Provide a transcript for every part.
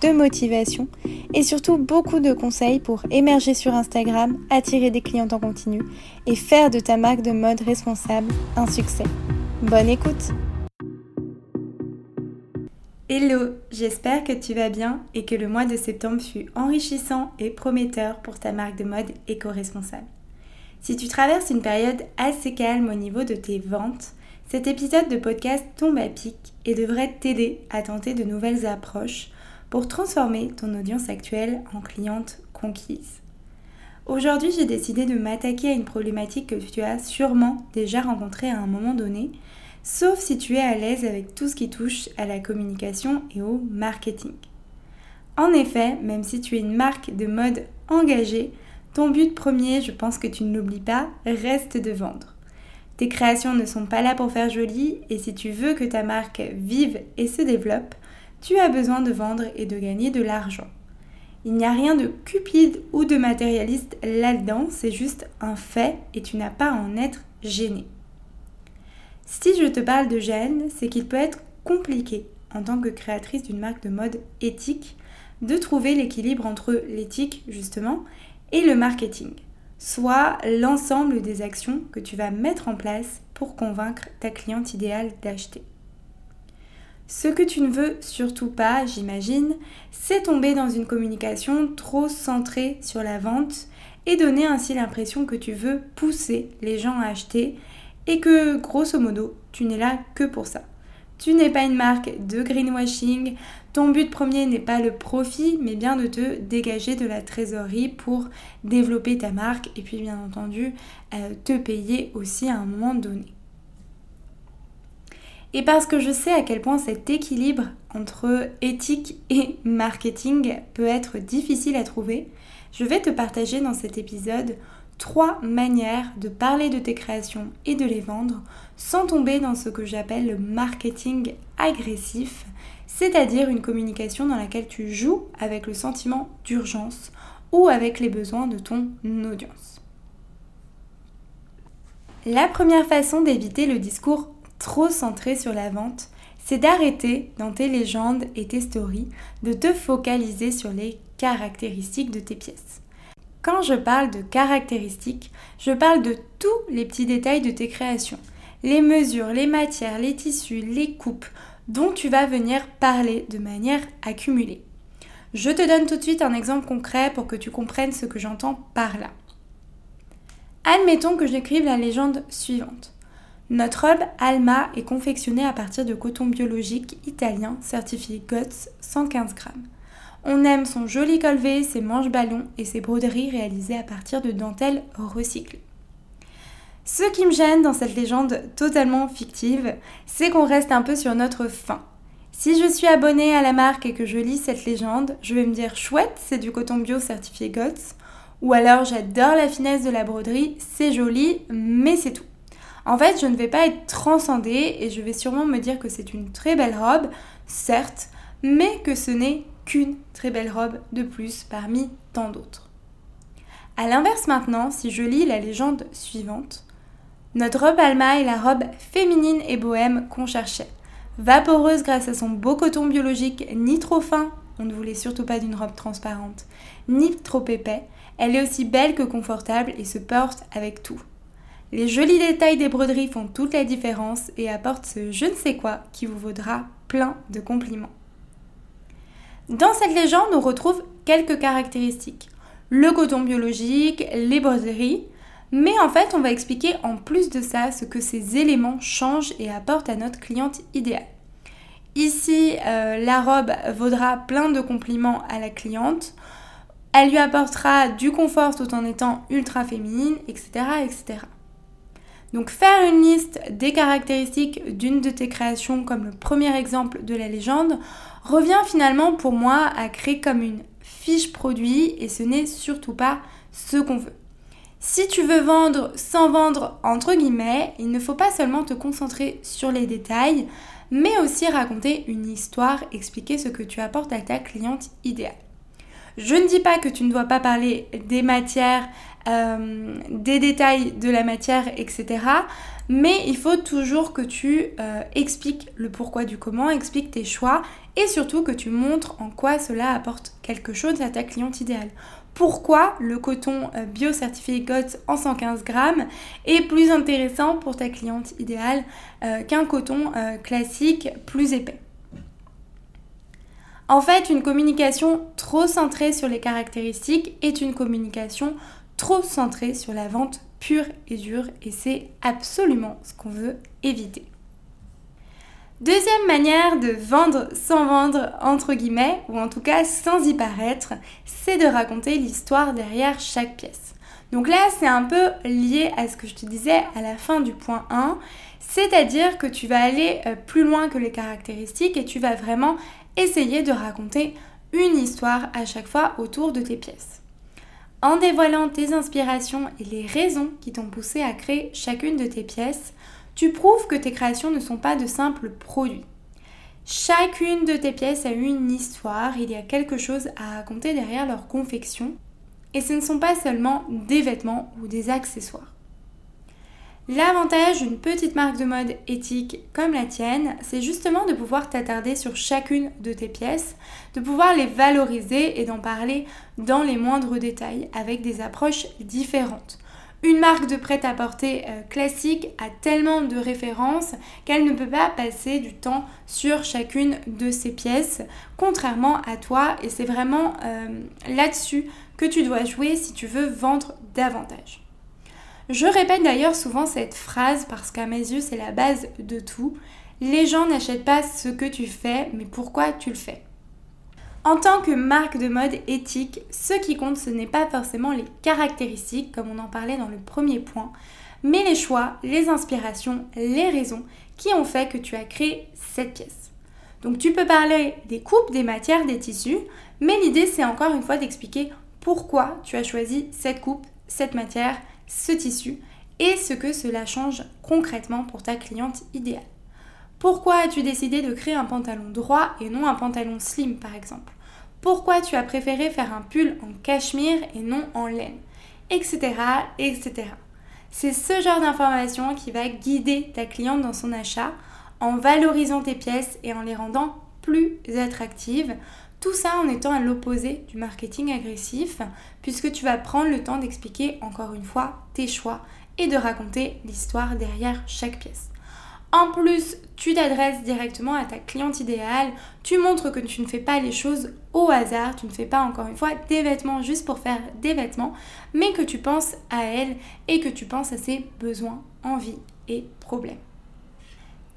de motivation et surtout beaucoup de conseils pour émerger sur Instagram, attirer des clients en continu et faire de ta marque de mode responsable un succès. Bonne écoute Hello, j'espère que tu vas bien et que le mois de septembre fut enrichissant et prometteur pour ta marque de mode éco-responsable. Si tu traverses une période assez calme au niveau de tes ventes, cet épisode de podcast tombe à pic et devrait t'aider à tenter de nouvelles approches pour transformer ton audience actuelle en cliente conquise. Aujourd'hui, j'ai décidé de m'attaquer à une problématique que tu as sûrement déjà rencontrée à un moment donné, sauf si tu es à l'aise avec tout ce qui touche à la communication et au marketing. En effet, même si tu es une marque de mode engagée, ton but premier, je pense que tu ne l'oublies pas, reste de vendre. Tes créations ne sont pas là pour faire joli et si tu veux que ta marque vive et se développe, tu as besoin de vendre et de gagner de l'argent. Il n'y a rien de cupide ou de matérialiste là-dedans, c'est juste un fait et tu n'as pas à en être gêné. Si je te parle de gêne, c'est qu'il peut être compliqué en tant que créatrice d'une marque de mode éthique de trouver l'équilibre entre l'éthique justement et le marketing, soit l'ensemble des actions que tu vas mettre en place pour convaincre ta cliente idéale d'acheter. Ce que tu ne veux surtout pas, j'imagine, c'est tomber dans une communication trop centrée sur la vente et donner ainsi l'impression que tu veux pousser les gens à acheter et que, grosso modo, tu n'es là que pour ça. Tu n'es pas une marque de greenwashing, ton but premier n'est pas le profit, mais bien de te dégager de la trésorerie pour développer ta marque et puis bien entendu euh, te payer aussi à un moment donné. Et parce que je sais à quel point cet équilibre entre éthique et marketing peut être difficile à trouver, je vais te partager dans cet épisode trois manières de parler de tes créations et de les vendre sans tomber dans ce que j'appelle le marketing agressif, c'est-à-dire une communication dans laquelle tu joues avec le sentiment d'urgence ou avec les besoins de ton audience. La première façon d'éviter le discours trop centré sur la vente, c'est d'arrêter dans tes légendes et tes stories de te focaliser sur les caractéristiques de tes pièces. Quand je parle de caractéristiques, je parle de tous les petits détails de tes créations. Les mesures, les matières, les tissus, les coupes dont tu vas venir parler de manière accumulée. Je te donne tout de suite un exemple concret pour que tu comprennes ce que j'entends par là. Admettons que j'écrive la légende suivante. Notre robe Alma est confectionnée à partir de coton biologique italien certifié GOTS 115 grammes. On aime son joli colvet, ses manches ballons et ses broderies réalisées à partir de dentelles recyclées. Ce qui me gêne dans cette légende totalement fictive, c'est qu'on reste un peu sur notre fin. Si je suis abonnée à la marque et que je lis cette légende, je vais me dire chouette, c'est du coton bio certifié GOTS. Ou alors j'adore la finesse de la broderie, c'est joli, mais c'est tout. En fait, je ne vais pas être transcendée et je vais sûrement me dire que c'est une très belle robe, certes, mais que ce n'est qu'une très belle robe de plus parmi tant d'autres. A l'inverse maintenant, si je lis la légende suivante, notre robe Alma est la robe féminine et bohème qu'on cherchait. Vaporeuse grâce à son beau coton biologique, ni trop fin, on ne voulait surtout pas d'une robe transparente, ni trop épais, elle est aussi belle que confortable et se porte avec tout. Les jolis détails des broderies font toute la différence et apportent ce je ne sais quoi qui vous vaudra plein de compliments. Dans cette légende, on retrouve quelques caractéristiques. Le coton biologique, les broderies, mais en fait, on va expliquer en plus de ça ce que ces éléments changent et apportent à notre cliente idéale. Ici, euh, la robe vaudra plein de compliments à la cliente. Elle lui apportera du confort tout en étant ultra féminine, etc. etc. Donc faire une liste des caractéristiques d'une de tes créations comme le premier exemple de la légende revient finalement pour moi à créer comme une fiche produit et ce n'est surtout pas ce qu'on veut. Si tu veux vendre sans vendre, entre guillemets, il ne faut pas seulement te concentrer sur les détails, mais aussi raconter une histoire, expliquer ce que tu apportes à ta cliente idéale. Je ne dis pas que tu ne dois pas parler des matières, euh, des détails de la matière, etc. Mais il faut toujours que tu euh, expliques le pourquoi du comment, expliques tes choix et surtout que tu montres en quoi cela apporte quelque chose à ta cliente idéale. Pourquoi le coton euh, bio-certifié GOTS en 115 grammes est plus intéressant pour ta cliente idéale qu'un coton classique plus épais? En fait, une communication trop centrée sur les caractéristiques est une communication trop centrée sur la vente pure et dure et c'est absolument ce qu'on veut éviter. Deuxième manière de vendre sans vendre, entre guillemets, ou en tout cas sans y paraître, c'est de raconter l'histoire derrière chaque pièce. Donc là, c'est un peu lié à ce que je te disais à la fin du point 1, c'est-à-dire que tu vas aller euh, plus loin que les caractéristiques et tu vas vraiment essayer de raconter une histoire à chaque fois autour de tes pièces. En dévoilant tes inspirations et les raisons qui t'ont poussé à créer chacune de tes pièces, tu prouves que tes créations ne sont pas de simples produits. Chacune de tes pièces a une histoire, il y a quelque chose à raconter derrière leur confection, et ce ne sont pas seulement des vêtements ou des accessoires. L'avantage d'une petite marque de mode éthique comme la tienne, c'est justement de pouvoir t'attarder sur chacune de tes pièces, de pouvoir les valoriser et d'en parler dans les moindres détails avec des approches différentes. Une marque de prêt-à-porter euh, classique a tellement de références qu'elle ne peut pas passer du temps sur chacune de ses pièces, contrairement à toi, et c'est vraiment euh, là-dessus que tu dois jouer si tu veux vendre davantage. Je répète d'ailleurs souvent cette phrase parce qu'à mes yeux c'est la base de tout. Les gens n'achètent pas ce que tu fais, mais pourquoi tu le fais. En tant que marque de mode éthique, ce qui compte ce n'est pas forcément les caractéristiques comme on en parlait dans le premier point, mais les choix, les inspirations, les raisons qui ont fait que tu as créé cette pièce. Donc tu peux parler des coupes, des matières, des tissus, mais l'idée c'est encore une fois d'expliquer pourquoi tu as choisi cette coupe, cette matière, ce tissu et ce que cela change concrètement pour ta cliente idéale. Pourquoi as-tu décidé de créer un pantalon droit et non un pantalon slim par exemple? Pourquoi tu as préféré faire un pull en cachemire et non en laine? Etc. etc. C'est ce genre d'information qui va guider ta cliente dans son achat en valorisant tes pièces et en les rendant plus attractives tout ça en étant à l'opposé du marketing agressif, puisque tu vas prendre le temps d'expliquer encore une fois tes choix et de raconter l'histoire derrière chaque pièce. En plus, tu t'adresses directement à ta cliente idéale, tu montres que tu ne fais pas les choses au hasard, tu ne fais pas encore une fois des vêtements juste pour faire des vêtements, mais que tu penses à elle et que tu penses à ses besoins, envies et problèmes.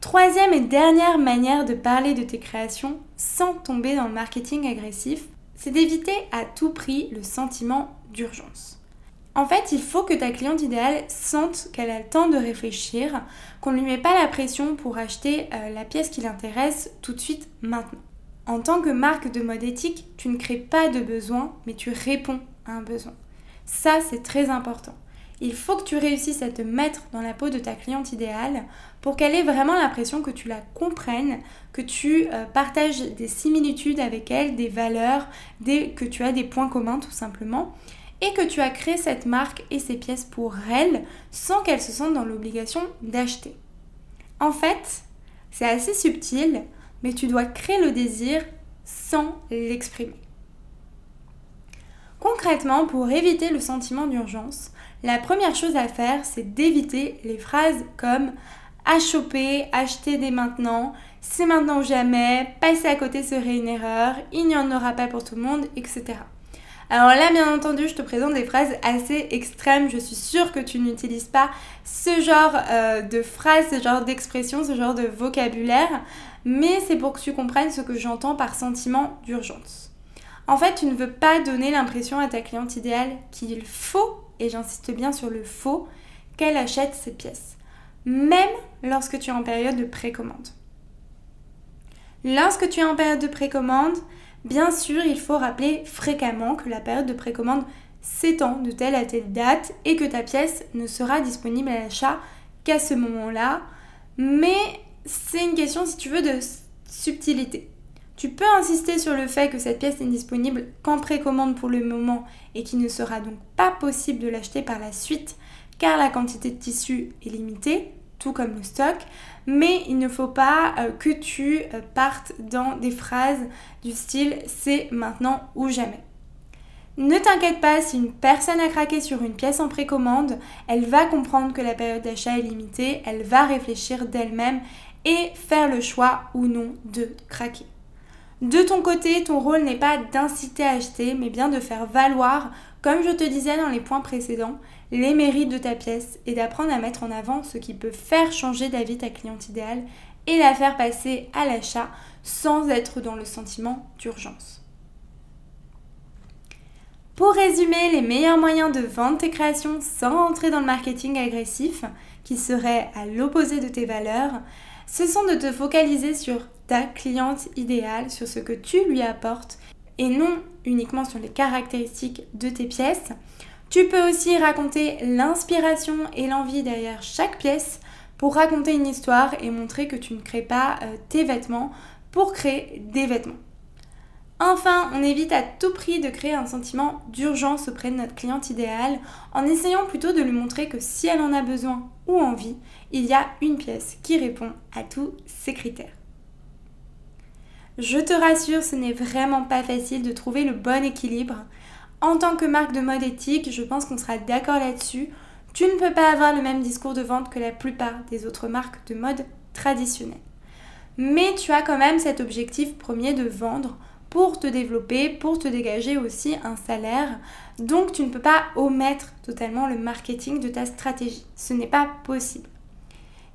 Troisième et dernière manière de parler de tes créations sans tomber dans le marketing agressif, c'est d'éviter à tout prix le sentiment d'urgence. En fait, il faut que ta cliente idéale sente qu'elle a le temps de réfléchir, qu'on ne lui met pas la pression pour acheter euh, la pièce qui l'intéresse tout de suite maintenant. En tant que marque de mode éthique, tu ne crées pas de besoin, mais tu réponds à un besoin. Ça, c'est très important. Il faut que tu réussisses à te mettre dans la peau de ta cliente idéale pour qu'elle ait vraiment l'impression que tu la comprennes, que tu euh, partages des similitudes avec elle, des valeurs, que tu as des points communs tout simplement, et que tu as créé cette marque et ces pièces pour elle sans qu'elle se sente dans l'obligation d'acheter. En fait, c'est assez subtil, mais tu dois créer le désir sans l'exprimer. Concrètement, pour éviter le sentiment d'urgence, la première chose à faire, c'est d'éviter les phrases comme à choper, acheter dès maintenant, c'est maintenant ou jamais, passer à côté serait une erreur, il n'y en aura pas pour tout le monde, etc. Alors là, bien entendu, je te présente des phrases assez extrêmes. Je suis sûre que tu n'utilises pas ce genre euh, de phrases, ce genre d'expressions, ce genre de vocabulaire, mais c'est pour que tu comprennes ce que j'entends par sentiment d'urgence. En fait, tu ne veux pas donner l'impression à ta cliente idéale qu'il faut et j'insiste bien sur le faux, qu'elle achète ces pièces, même lorsque tu es en période de précommande. Lorsque tu es en période de précommande, bien sûr, il faut rappeler fréquemment que la période de précommande, s'étend de telle à telle date et que ta pièce ne sera disponible à l'achat qu'à ce moment-là. Mais c'est une question, si tu veux, de subtilité. Tu peux insister sur le fait que cette pièce n'est disponible qu'en précommande pour le moment et qu'il ne sera donc pas possible de l'acheter par la suite car la quantité de tissu est limitée, tout comme le stock, mais il ne faut pas euh, que tu euh, partes dans des phrases du style c'est maintenant ou jamais. Ne t'inquiète pas si une personne a craqué sur une pièce en précommande, elle va comprendre que la période d'achat est limitée, elle va réfléchir d'elle-même et faire le choix ou non de craquer. De ton côté, ton rôle n'est pas d'inciter à acheter, mais bien de faire valoir, comme je te disais dans les points précédents, les mérites de ta pièce et d'apprendre à mettre en avant ce qui peut faire changer d'avis ta cliente idéale et la faire passer à l'achat sans être dans le sentiment d'urgence. Pour résumer, les meilleurs moyens de vendre tes créations sans rentrer dans le marketing agressif, qui serait à l'opposé de tes valeurs, ce sont de te focaliser sur ta cliente idéale, sur ce que tu lui apportes et non uniquement sur les caractéristiques de tes pièces. Tu peux aussi raconter l'inspiration et l'envie derrière chaque pièce pour raconter une histoire et montrer que tu ne crées pas euh, tes vêtements pour créer des vêtements. Enfin, on évite à tout prix de créer un sentiment d'urgence auprès de notre cliente idéale en essayant plutôt de lui montrer que si elle en a besoin ou envie, il y a une pièce qui répond à tous ces critères. Je te rassure, ce n'est vraiment pas facile de trouver le bon équilibre. En tant que marque de mode éthique, je pense qu'on sera d'accord là-dessus. Tu ne peux pas avoir le même discours de vente que la plupart des autres marques de mode traditionnelles. Mais tu as quand même cet objectif premier de vendre pour te développer, pour te dégager aussi un salaire. Donc tu ne peux pas omettre totalement le marketing de ta stratégie. Ce n'est pas possible.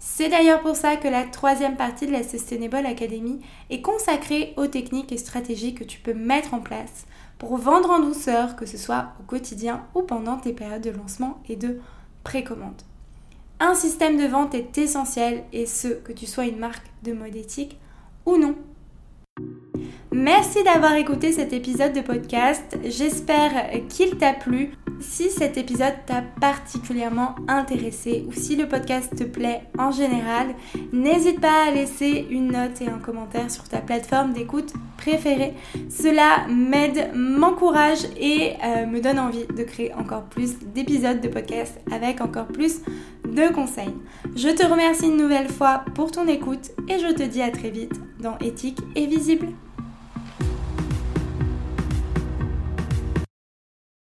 C'est d'ailleurs pour ça que la troisième partie de la Sustainable Academy est consacrée aux techniques et stratégies que tu peux mettre en place pour vendre en douceur, que ce soit au quotidien ou pendant tes périodes de lancement et de précommande. Un système de vente est essentiel et ce, que tu sois une marque de mode éthique ou non. Merci d'avoir écouté cet épisode de podcast. J'espère qu'il t'a plu. Si cet épisode t'a particulièrement intéressé ou si le podcast te plaît en général, n'hésite pas à laisser une note et un commentaire sur ta plateforme d'écoute préférée. Cela m'aide, m'encourage et euh, me donne envie de créer encore plus d'épisodes de podcast avec encore plus de conseils. Je te remercie une nouvelle fois pour ton écoute et je te dis à très vite dans Éthique et Visible.